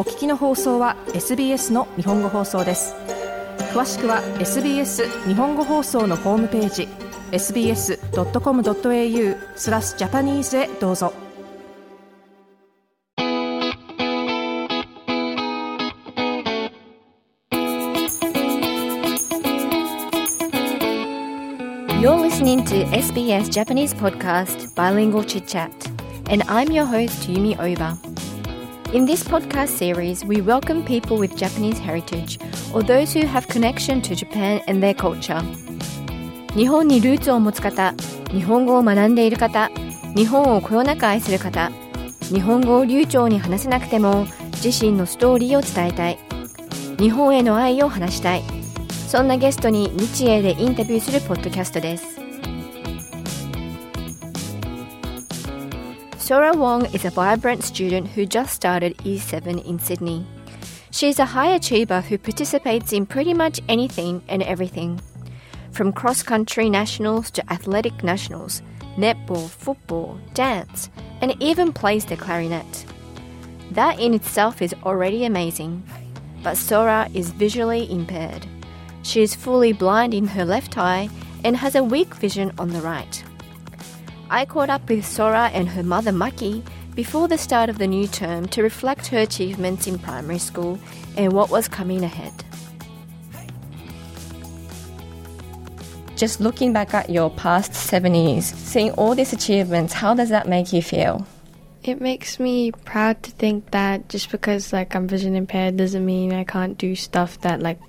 お聞きの放送は SBS の日本語放送です詳しくは SBS 日本語放送のホームページ sbs.com.au スラスジャパニーズへどうぞ You're listening to SBS Japanese podcast Bilingual Chit Chat, and I'm your host Yumi Oba. In this podcast series, we welcome people with Japanese heritage or those who have connection to Japan and their culture. 日本にルーツを持つ方、日本語を学んでいる方、日本をこよなく愛する方、日本語を流暢に話せなくても自身のストーリーを伝えたい、日本への愛を話したい。そんなゲストに日英でインタビューするポッドキャストです。Sora Wong is a vibrant student who just started E7 in Sydney. She's a high achiever who participates in pretty much anything and everything. From cross country nationals to athletic nationals, netball, football, dance, and even plays the clarinet. That in itself is already amazing. But Sora is visually impaired. She is fully blind in her left eye and has a weak vision on the right. I caught up with Sora and her mother Maki before the start of the new term to reflect her achievements in primary school and what was coming ahead. Just looking back at your past seven years, seeing all these achievements, how does that make you feel? It makes me proud to think that just because like I'm vision impaired doesn't mean I can't do stuff that like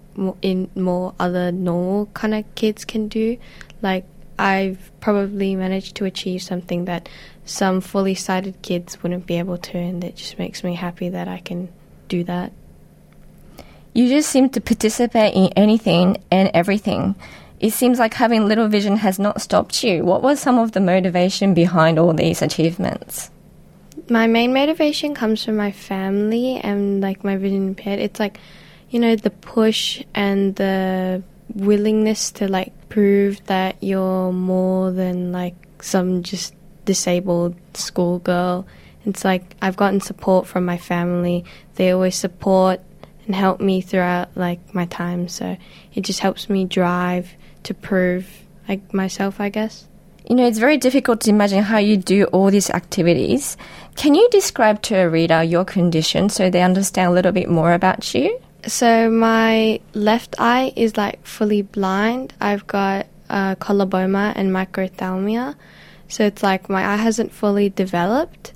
in more other normal kind of kids can do. Like I've probably managed to achieve something that some fully sighted kids wouldn't be able to, and it just makes me happy that I can do that. You just seem to participate in anything and everything. It seems like having little vision has not stopped you. What was some of the motivation behind all these achievements? My main motivation comes from my family and like my vision impaired. It's like you know, the push and the willingness to like prove that you're more than like some just disabled schoolgirl. It's like I've gotten support from my family. They always support and help me throughout like my time. So it just helps me drive to prove like myself, I guess. You know, it's very difficult to imagine how you do all these activities. Can you describe to a reader your condition so they understand a little bit more about you? So my left eye is like fully blind. I've got uh, coloboma and microphthalmia. So it's like my eye hasn't fully developed.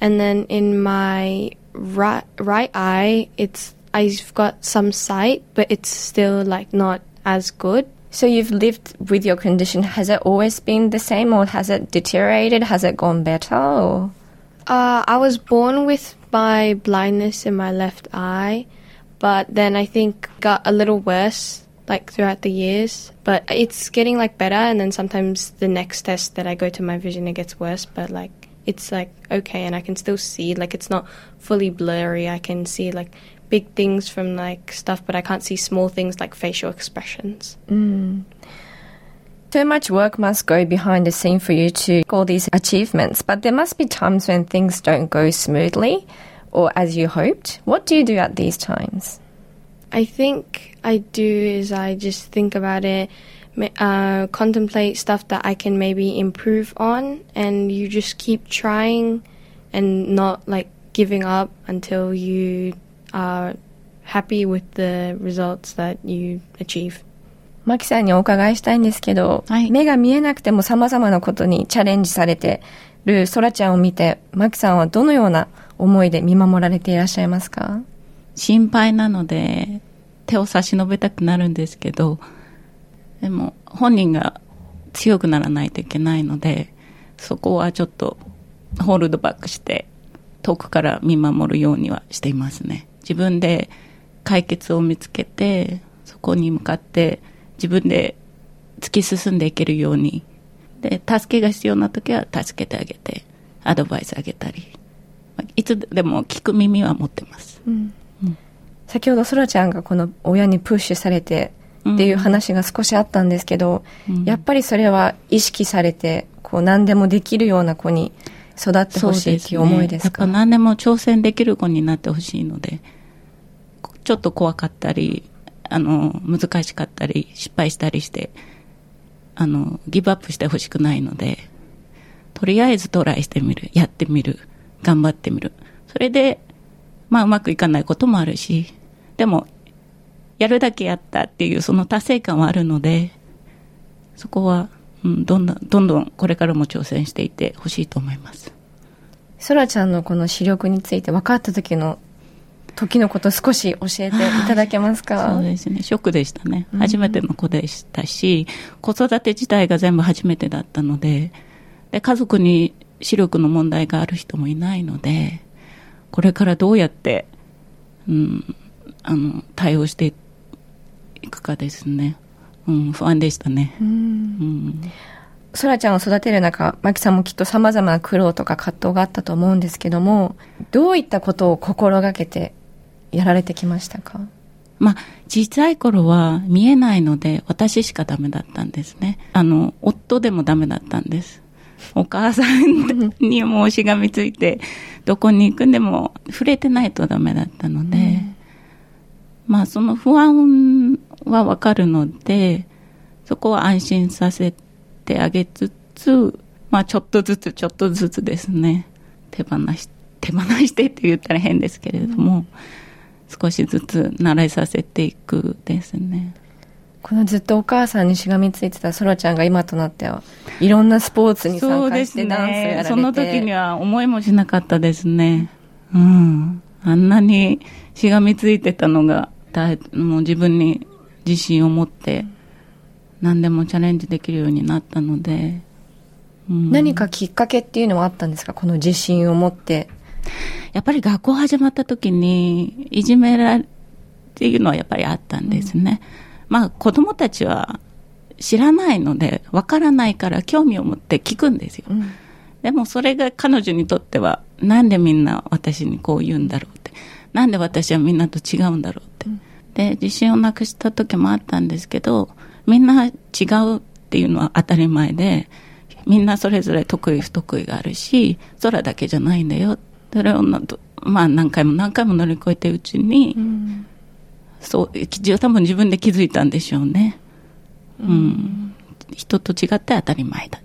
And then in my right right eye, it's I've got some sight, but it's still like not as good. So you've lived with your condition. Has it always been the same, or has it deteriorated? Has it gone better? Or? Uh, I was born with my blindness in my left eye but then I think got a little worse like throughout the years. But it's getting like better, and then sometimes the next test that I go to my vision it gets worse. But like it's like okay, and I can still see like it's not fully blurry. I can see like big things from like stuff, but I can't see small things like facial expressions. Mm. So much work must go behind the scene for you to all these achievements, but there must be times when things don't go smoothly or as you hoped? What do you do at these times? I think I do is I just think about it, uh, contemplate stuff that I can maybe improve on, and you just keep trying and not like giving up until you are happy with the results that you achieve. マキさんにお伺いしたいんですけど、はい、目が見えなくても様々なことにチャレンジされてるソラちゃんを見て、マキさんはどのような思いで見守られていらっしゃいますか？心配なので手を差し伸べたくなるんですけど、でも本人が強くならないといけないので、そこはちょっとホールドバックして遠くから見守るようにはしていますね。自分で解決を見つけて、そこに向かって自分で突き進んでいけるように。で、助けが必要な時は助けてあげて、アドバイスあげたり。いつでも聞く耳は持ってます。うん。うん、先ほどそらちゃんがこの親にプッシュされてっていう話が少しあったんですけど、うん、やっぱりそれは意識されて、こう何でもできるような子に育ってほしいっていう思いですか？やっぱ何でも挑戦できる子になってほしいので、ちょっと怖かったり、あの、難しかったり、失敗したりして、あの、ギブアップしてほしくないので、とりあえずトライしてみる、やってみる、頑張ってみる。それで、まあうまくいかないこともあるし、でも、やるだけやったっていうその達成感はあるので、そこは、うん、どんどん、どんどんこれからも挑戦していってほしいと思います。そらちゃんのこの視力について分かった時の時のこと少し教えていただけますか？そうですね。ショックでしたね。初めての子でしたし、子育て自体が全部初めてだったので、で、家族に視力の問題がある人もいないので、これからどうやって、うん、あの、対応していくかですね。うん、不安でしたね。うん。うんそらちゃんを育てる中、マキさんもきっと様々な苦労とか葛藤があったと思うんですけども、どういったことを心がけてやられてきましたか？まあ、小さい頃は見えないので、私しかダメだったんですね。あの、夫でもダメだったんです。お母さんにもしがみついて、どこに行くんでも触れてないとダメだったので、うん、まあ、その不安はわかるので、そこは安心させてあげつつ、まあ、ちょっとずつちょっとずつですね、手放し、手放してって言ったら変ですけれども、うん。少しずつ慣れさせていくですね。このずっとお母さんにしがみついてたそらちゃんが今となってはいろんなスポーツに参加してダンスをやられてそ、ね,、の時には思いもしなかったですね。うん。あんなにしがみついてたのが、もう自分に自信を持って何でもチャレンジできるようになったので、うん、何かきっかけっていうのはあったんですか？この自信を持ってやっぱり学校始まった時に、いじめられっていうのはやっぱりあったんですね。うん、まあ子供たちは知らないので、わからないから興味を持って聞くんですよ。うん、でもそれが彼女にとっては、なんでみんな私にこう言うんだろうって。なんで私はみんなと違うんだろうって。うん、で、自信をなくした時もあったんですけど、みんな違うっていうのは当たり前で、みんなそれぞれ得意不得意があるし、空だけじゃないんだよそれをまあ何回も何回も乗り越えてうちに、うん、そう多分自分で気づいたんでしょうね、うん、うん、人と違って当たり前だ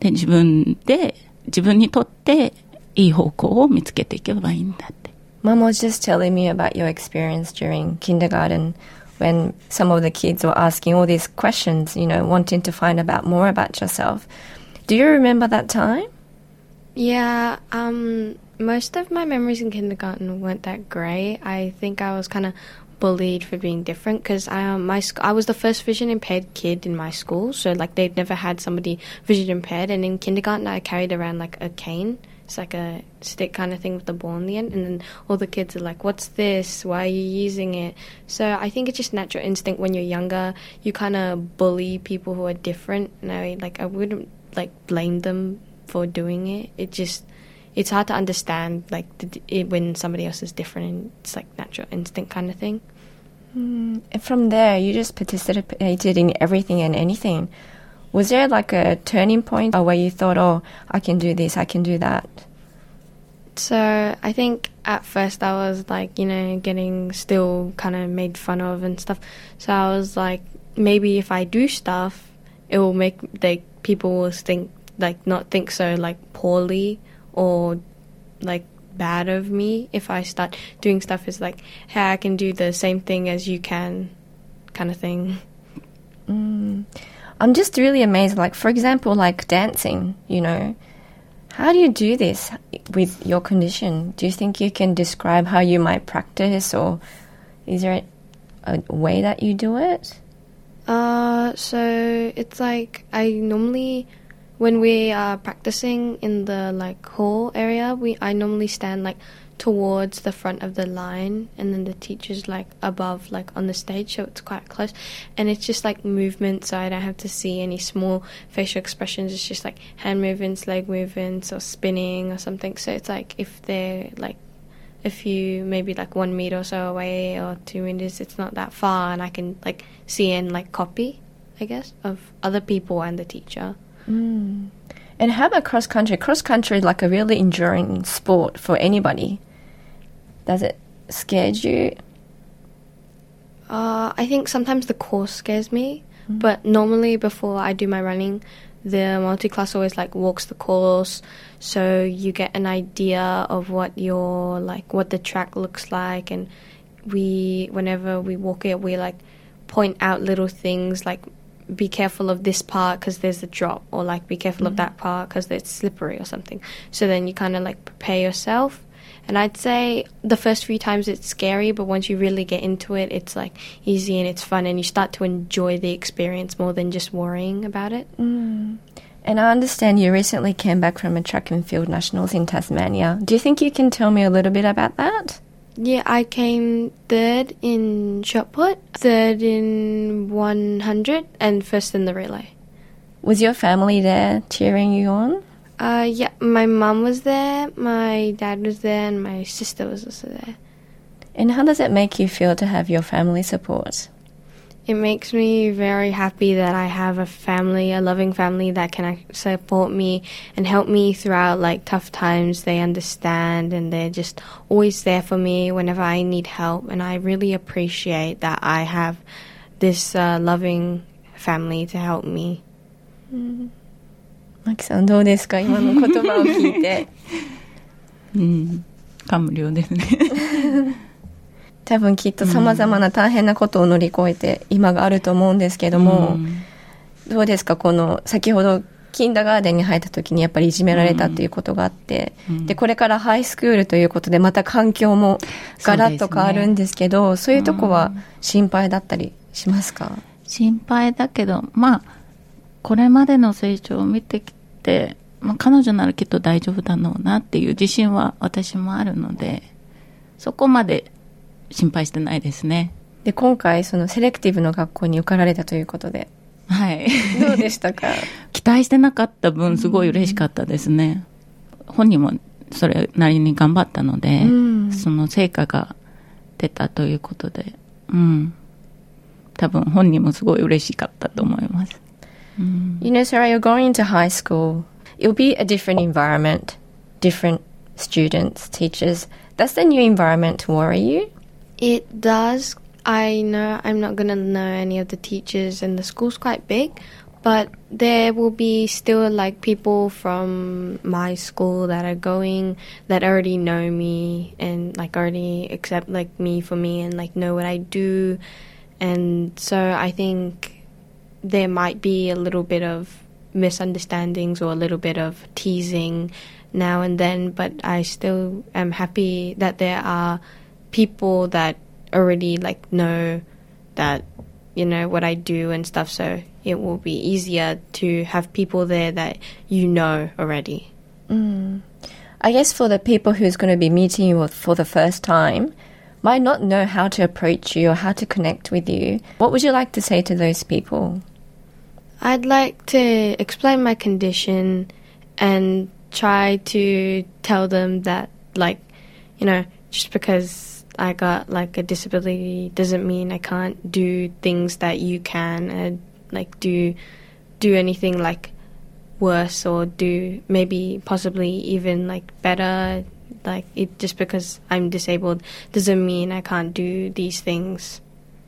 で自分で自分にとっていい方向を見つけていけばいいんだって Mom was just telling me about your experience during kindergarten when some of the kids were asking all these questions, you know, wanting to find out more about yourself. Do you remember that time? Yeah, um, most of my memories in kindergarten weren't that great. I think I was kind of bullied for being different because I um, my sc- I was the first vision impaired kid in my school, so like they'd never had somebody vision impaired. And in kindergarten, I carried around like a cane. It's like a stick kind of thing with a ball in the end, and then all the kids are like, "What's this? Why are you using it?" So I think it's just natural instinct when you're younger. You kind of bully people who are different. And I like I wouldn't like blame them for doing it. It just it's hard to understand like the, it, when somebody else is different and it's like natural instinct kind of thing. Mm. From there, you just participated in everything and anything. Was there like a turning point where you thought, "Oh, I can do this, I can do that"? So I think at first I was like, you know, getting still kind of made fun of and stuff. So I was like, maybe if I do stuff, it will make like people will think like not think so like poorly or like bad of me if I start doing stuff is like, hey, I can do the same thing as you can, kind of thing. Mm. I'm just really amazed. Like, for example, like dancing, you know, how do you do this with your condition? Do you think you can describe how you might practice, or is there a way that you do it? Uh, so it's like I normally when we are practicing in the like hall area, we I normally stand like towards the front of the line and then the teacher's like above like on the stage so it's quite close. And it's just like movement so I don't have to see any small facial expressions. It's just like hand movements leg movements or spinning or something. So it's like if they're like a few maybe like one meter or so away or two meters it's not that far and I can like see and like copy I guess of other people and the teacher Mm. And how about cross country? Cross country is like a really enduring sport for anybody. Does it scare you? Uh, I think sometimes the course scares me, but normally before I do my running, the multi class always like walks the course, so you get an idea of what your like what the track looks like, and we whenever we walk it, we like point out little things like be careful of this part because there's a drop, or like be careful of mm-hmm. that part because it's slippery or something. So then you kind of like prepare yourself. And I'd say the first few times it's scary, but once you really get into it, it's like easy and it's fun, and you start to enjoy the experience more than just worrying about it. Mm. And I understand you recently came back from a track and field nationals in Tasmania. Do you think you can tell me a little bit about that? Yeah, I came third in shot put, third in 100, and first in the relay. Was your family there cheering you on? Uh, yeah, my mum was there, my dad was there, and my sister was also there. And how does it make you feel to have your family support? It makes me very happy that I have a family, a loving family that can ac- support me and help me throughout like tough times. They understand and they're just always there for me whenever I need help. And I really appreciate that I have this uh, loving family to help me. マキさんどうですか今の言葉を聞いて。うん。感無量ですね。 多分きっと様々な大変なことを乗り越えて今があると思うんですけども、うん。どうですかこの先ほどキンダーガーデンに入った時にやっぱりいじめられたっていうことがあって、うん。でこれからハイスクールということでまた環境もガラッと変わるんですけどそういうとこは心配だったりしますか、心配だけど、まあ、これまでの成長を見てきて、まあ、彼女ならきっと大丈夫だろうなっていう自信は私もあるので、そこまで心配してないですね。で今回そのセレクティブの学校に受かられたということではい。どうでしたか期待してなかった分、すごい嬉しかったですね。本人もそれなりに頑張ったので、うんその成果が出たということで、うん。多分本人もすごい嬉しかったと思います。うん。You know, Sarah, you're going into high school. It'll be a different environment, different students, teachers. Does the new environment worry you? It does. I know I'm not going to know any of the teachers, and the school's quite big, but there will be still like people from my school that are going that already know me and like already accept like me for me and like know what I do. And so I think there might be a little bit of misunderstandings or a little bit of teasing now and then, but I still am happy that there are people that already like know that you know what I do and stuff so it will be easier to have people there that you know already. Mm. I guess for the people who's going to be meeting you for the first time, might not know how to approach you or how to connect with you. What would you like to say to those people? I'd like to explain my condition and try to tell them that like you know just because I got like a disability doesn't mean I can't do things that you can and like do do anything like worse or do maybe possibly even like better like it just because I'm disabled doesn't mean I can't do these things.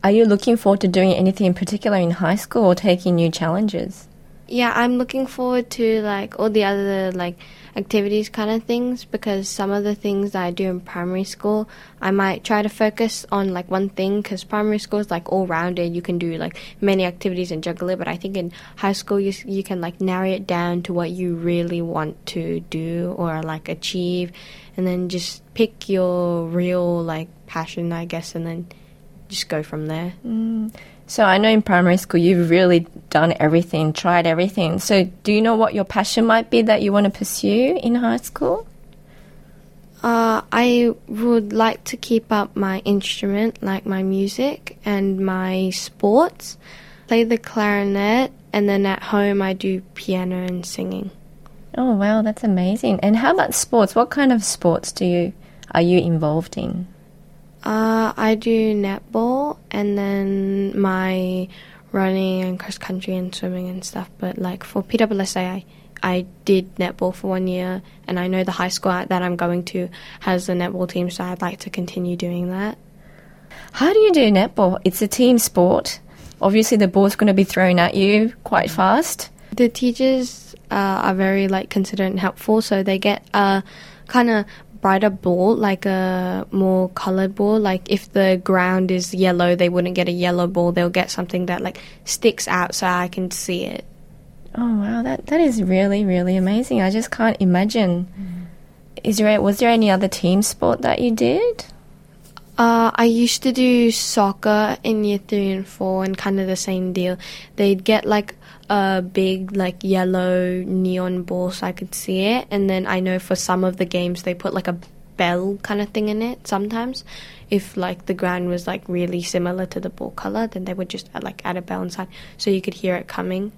Are you looking forward to doing anything in particular in high school or taking new challenges? Yeah, I'm looking forward to like all the other like activities kind of things because some of the things that I do in primary school, I might try to focus on like one thing because primary school is like all rounded. You can do like many activities and juggle it, but I think in high school you you can like narrow it down to what you really want to do or like achieve, and then just pick your real like passion, I guess, and then just go from there. Mm. So I know in primary school you've really done everything, tried everything. So do you know what your passion might be that you want to pursue in high school? Uh, I would like to keep up my instrument, like my music and my sports. Play the clarinet, and then at home I do piano and singing. Oh wow, that's amazing. And how about sports? What kind of sports do you are you involved in? Uh, I do netball and then my running and cross country and swimming and stuff. But like for PWSA, I I did netball for one year, and I know the high school that I'm going to has a netball team, so I'd like to continue doing that. How do you do netball? It's a team sport. Obviously, the ball's going to be thrown at you quite fast. The teachers uh, are very like considerate and helpful, so they get a kind of brighter ball, like a more colored ball. Like if the ground is yellow, they wouldn't get a yellow ball. They'll get something that like sticks out so I can see it. Oh wow, that that is really really amazing. I just can't imagine. Is there was there any other team sport that you did? Uh, I used to do soccer in year three and four, and kind of the same deal. They'd get like a big, like yellow neon ball so I could see it, and then I know for some of the games they put like a bell kind of thing in it. Sometimes, if like the ground was like really similar to the ball color, then they would just add, like add a bell inside so you could hear it coming.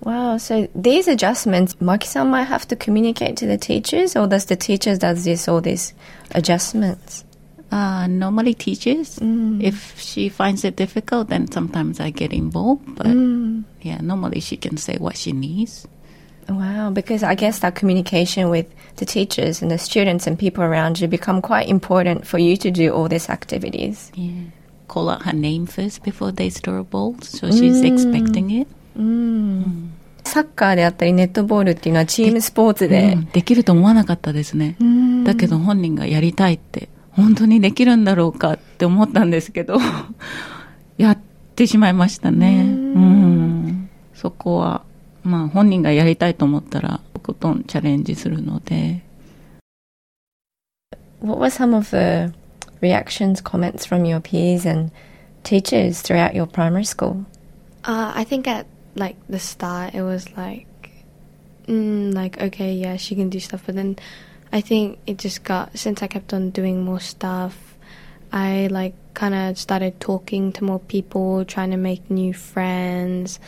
Wow, so these adjustments, Maki-san might have to communicate to the teachers, or does the teachers does this all these adjustments? Uh, normally teachers. Mm. If she finds it difficult, then sometimes I get involved. But mm. Yeah, normally she can say what she needs. Wow, because I guess that communication with the teachers and the students and people around you become quite important for you to do all these activities. Yeah. Call out her name first before they throw a ball, so she's expecting it. サッカーであったりネットボールっていうのはチームスポーツで、うんできると思わなかったですね。だけど本人がやりたいって、本当にできるんだろうかって思ったんですけど、やってしまいましたね。うんそこは、まあ本人がやりたいと思ったら、とことんチャレンジするので、 What were some of the reactions, comments from your peers and teachers throughout your primary school? Uh, I think at like the start it was like, mm, like okay, yeah, she can do stuff. But then I think it just got since I kept on doing more stuff, I like kind of started talking to more people, trying to make new friends.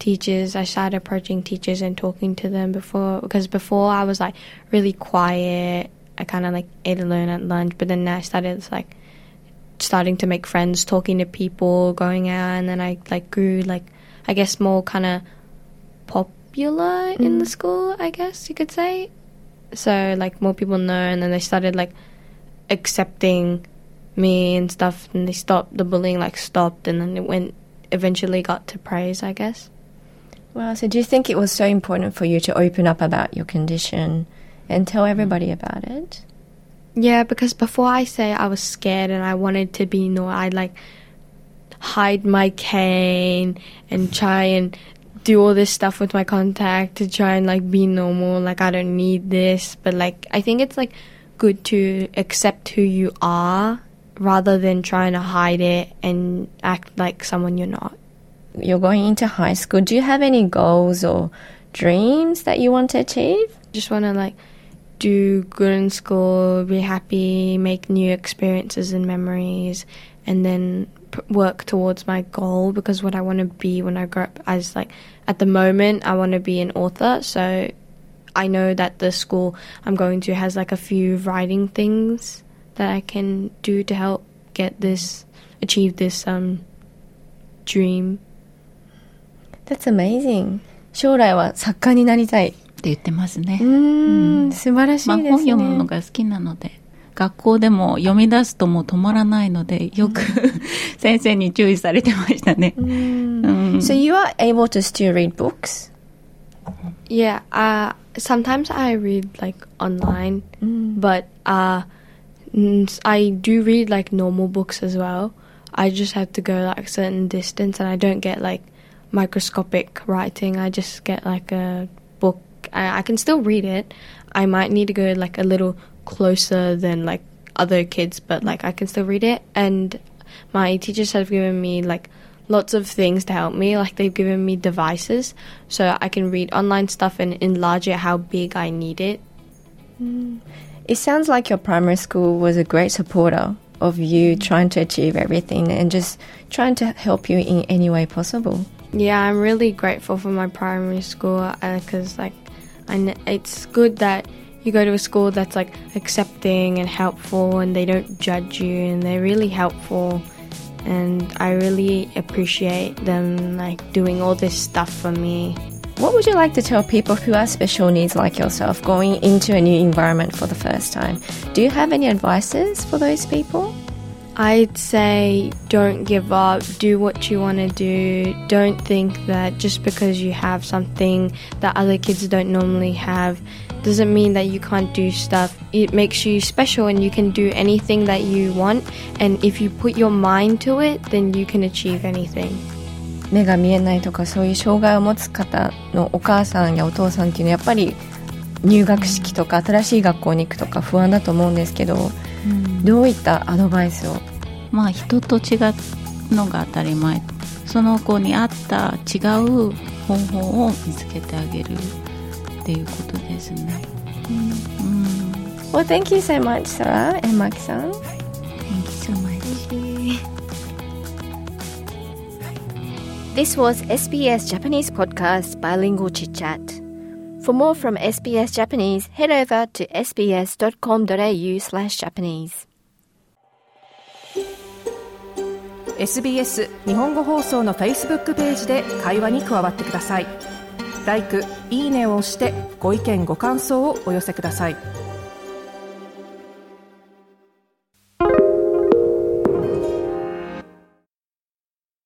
Teachers, I started approaching teachers and talking to them before because before I was like really quiet. I kind of like ate alone at lunch, but then I started like starting to make friends, talking to people, going out, and then I like grew like I guess more kind of popular in the mm-hmm. school. I guess you could say. So like more people know, and then they started like accepting me and stuff, and they stopped the bullying. Like stopped, and then it went eventually got to praise. I guess. Wow, so do you think it was so important for you to open up about your condition and tell everybody about it? Yeah, because before I say I was scared and I wanted to be no, I'd like hide my cane and try and do all this stuff with my contact to try and like be normal. Like I don't need this, but like I think it's like good to accept who you are rather than trying to hide it and act like someone you're not. You're going into high school. Do you have any goals or dreams that you want to achieve? Just want to like do good in school, be happy, make new experiences and memories, and then p- work towards my goal because what I want to be when I grow up as like at the moment I want to be an author. So I know that the school I'm going to has like a few writing things that I can do to help get this achieve this um dream. That's amazing. 将来は作家になりたい。って言ってますね。うーん、素晴らしまあいですね。本読むのが好きなので、学校でも読み出すともう止まらないので、よく先生に注意されてましたね。うん So you are able to still read books? Yeah, uh, sometimes I read like online, but uh, n- I do read like normal books as well. I just have to go like a certain distance, and I don't get like microscopic writing. I just get like a book. I, I can still read it. I might need to go like a little closer than like other kids, but like I can still read it. And my teachers have given me like lots of things to help me. Like they've given me devices so I can read online stuff and enlarge it how big I need it. Mm. It sounds like your primary school was a great supporter of you mm-hmm. trying to achieve everything and just trying to help you in any way possible. Yeah, I'm really grateful for my primary school uh, because like I kn- it's good that you go to a school that's like accepting and helpful and they don't judge you and they're really helpful and I really appreciate them like doing all this stuff for me. What would you like to tell people who have special needs like yourself going into a new environment for the first time? Do you have any advices for those people? I'd say don't give up, do what you want to do. Don't think that just because you have something that other kids don't normally have doesn't mean that you can't do stuff. It makes you special and you can do anything that you want. And if you put your mind to it, then you can achieve anything. 目が見えないとかそういう障害を持つ方のお母さんやお父さんっていうのはやっぱり入学式とか新しい学校に行くとか不安だと思うんですけど、うん、どういったアドバイスを？まあ人と違うのが当たり前その子に合った違う方法を見つけてあげるっていうことですね。うん、Well, thank you so much, Sarah and Maki-san. This was SBS Japanese Podcast Bilingual Chit Chat. For more from SBS Japanese, head over to sbs.com.au slash Japanese. SBS 日本語放送の Facebook ページで会話に加わってください。LIKE、いいねを押してご意見ご感想をお寄せください。